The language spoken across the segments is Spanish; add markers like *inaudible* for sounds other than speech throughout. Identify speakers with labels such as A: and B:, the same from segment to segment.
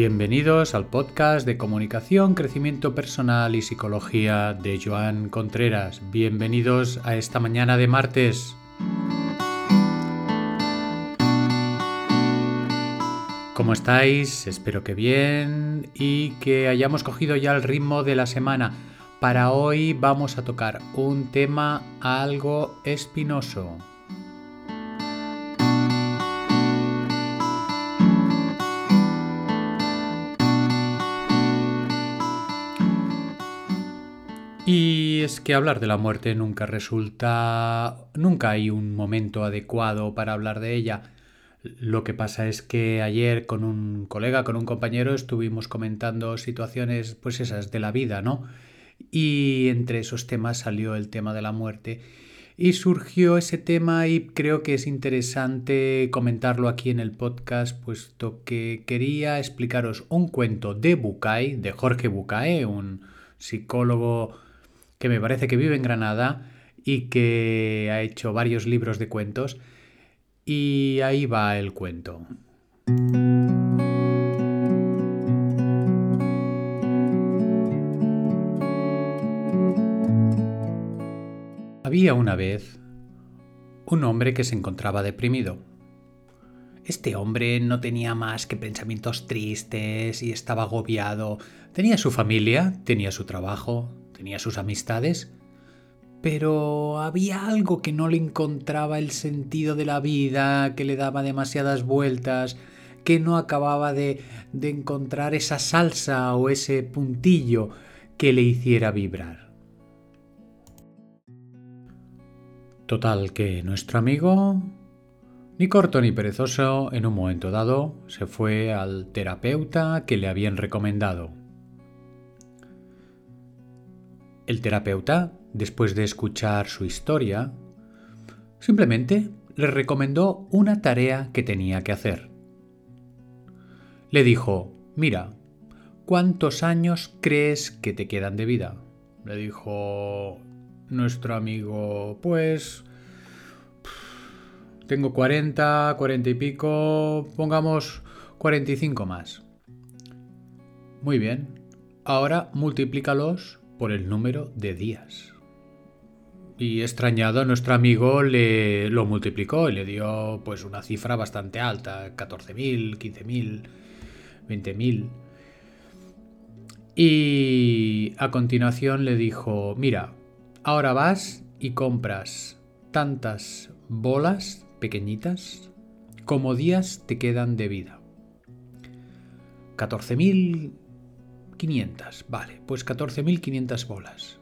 A: Bienvenidos al podcast de comunicación, crecimiento personal y psicología de Joan Contreras. Bienvenidos a esta mañana de martes. ¿Cómo estáis? Espero que bien y que hayamos cogido ya el ritmo de la semana. Para hoy vamos a tocar un tema algo espinoso. Y es que hablar de la muerte nunca resulta... nunca hay un momento adecuado para hablar de ella. Lo que pasa es que ayer con un colega, con un compañero, estuvimos comentando situaciones, pues esas, de la vida, ¿no? Y entre esos temas salió el tema de la muerte. Y surgió ese tema y creo que es interesante comentarlo aquí en el podcast, puesto que quería explicaros un cuento de Bucay, de Jorge Bucay, un psicólogo que me parece que vive en Granada y que ha hecho varios libros de cuentos. Y ahí va el cuento. Había una vez un hombre que se encontraba deprimido. Este hombre no tenía más que pensamientos tristes y estaba agobiado. Tenía su familia, tenía su trabajo, tenía sus amistades, pero había algo que no le encontraba el sentido de la vida, que le daba demasiadas vueltas, que no acababa de, de encontrar esa salsa o ese puntillo que le hiciera vibrar. Total que nuestro amigo, ni corto ni perezoso, en un momento dado se fue al terapeuta que le habían recomendado. El terapeuta, después de escuchar su historia, simplemente le recomendó una tarea que tenía que hacer. Le dijo, mira, ¿cuántos años crees que te quedan de vida? Le dijo nuestro amigo, pues... Tengo 40, 40 y pico, pongamos 45 más. Muy bien, ahora multiplícalos por el número de días. Y extrañado, nuestro amigo le lo multiplicó y le dio pues una cifra bastante alta, 14.000, 15.000, 20.000. Y a continuación le dijo, mira, ahora vas y compras tantas bolas pequeñitas como días te quedan de vida. 14.000 500, vale, pues 14.500 bolas.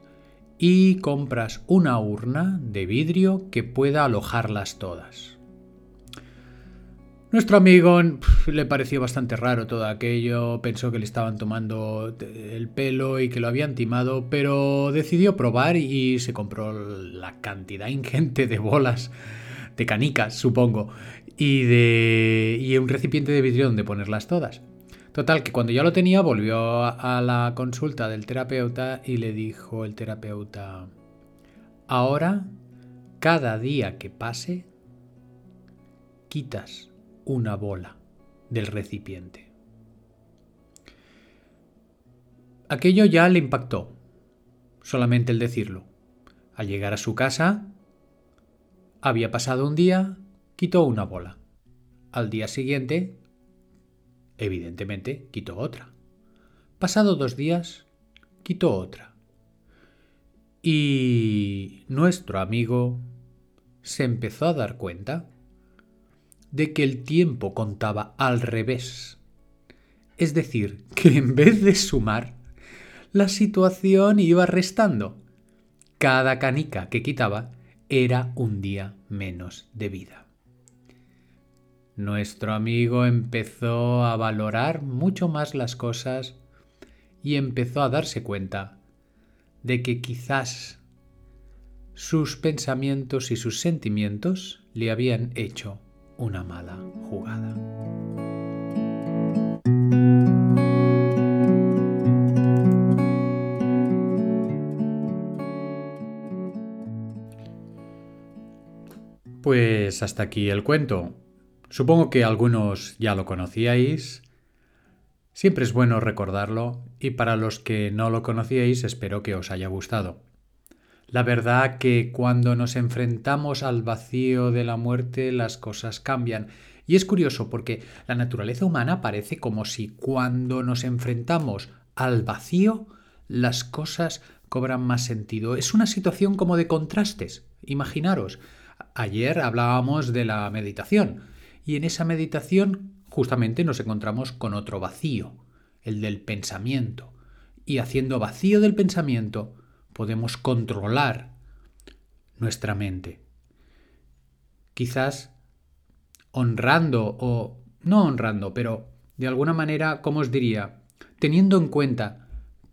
A: Y compras una urna de vidrio que pueda alojarlas todas. Nuestro amigo le pareció bastante raro todo aquello, pensó que le estaban tomando el pelo y que lo habían timado, pero decidió probar y se compró la cantidad ingente de bolas, de canicas, supongo, y de y un recipiente de vidrio donde ponerlas todas. Total, que cuando ya lo tenía volvió a la consulta del terapeuta y le dijo el terapeuta, ahora, cada día que pase, quitas una bola del recipiente. Aquello ya le impactó, solamente el decirlo. Al llegar a su casa, había pasado un día, quitó una bola. Al día siguiente, Evidentemente, quitó otra. Pasado dos días, quitó otra. Y nuestro amigo se empezó a dar cuenta de que el tiempo contaba al revés. Es decir, que en vez de sumar, la situación iba restando. Cada canica que quitaba era un día menos de vida nuestro amigo empezó a valorar mucho más las cosas y empezó a darse cuenta de que quizás sus pensamientos y sus sentimientos le habían hecho una mala jugada. Pues hasta aquí el cuento. Supongo que algunos ya lo conocíais. Siempre es bueno recordarlo y para los que no lo conocíais espero que os haya gustado. La verdad que cuando nos enfrentamos al vacío de la muerte las cosas cambian. Y es curioso porque la naturaleza humana parece como si cuando nos enfrentamos al vacío las cosas cobran más sentido. Es una situación como de contrastes. Imaginaros, ayer hablábamos de la meditación y en esa meditación justamente nos encontramos con otro vacío, el del pensamiento. Y haciendo vacío del pensamiento, podemos controlar nuestra mente. Quizás honrando o no honrando, pero de alguna manera, ¿cómo os diría? Teniendo en cuenta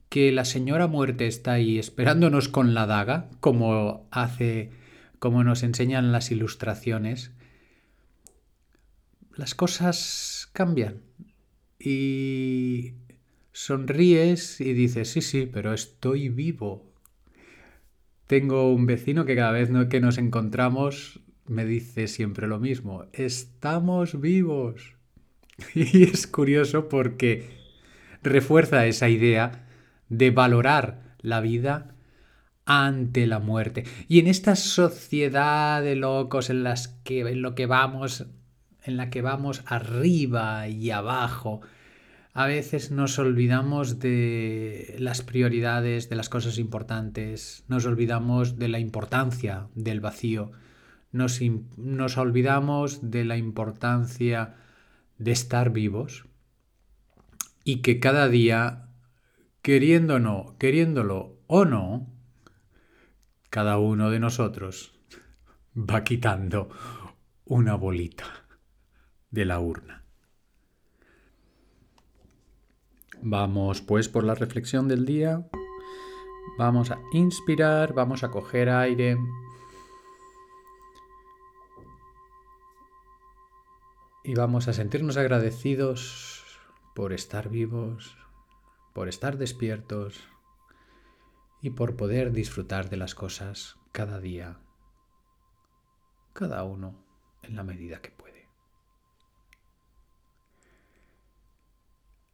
A: que la señora muerte está ahí esperándonos con la daga, como hace, como nos enseñan las ilustraciones, las cosas cambian y sonríes y dices, sí, sí, pero estoy vivo. Tengo un vecino que cada vez que nos encontramos me dice siempre lo mismo, estamos vivos. *laughs* Y es curioso porque refuerza esa idea de valorar la vida ante la muerte. Y en esta sociedad de locos en las que en lo que vamos en la que vamos arriba y abajo. A veces nos olvidamos de las prioridades, de las cosas importantes, nos olvidamos de la importancia del vacío, nos, nos olvidamos de la importancia de estar vivos y que cada día, queriéndonos, queriéndolo o no, cada uno de nosotros va quitando una bolita de la urna. Vamos pues por la reflexión del día. Vamos a inspirar, vamos a coger aire. Y vamos a sentirnos agradecidos por estar vivos, por estar despiertos y por poder disfrutar de las cosas cada día, cada uno en la medida que puede.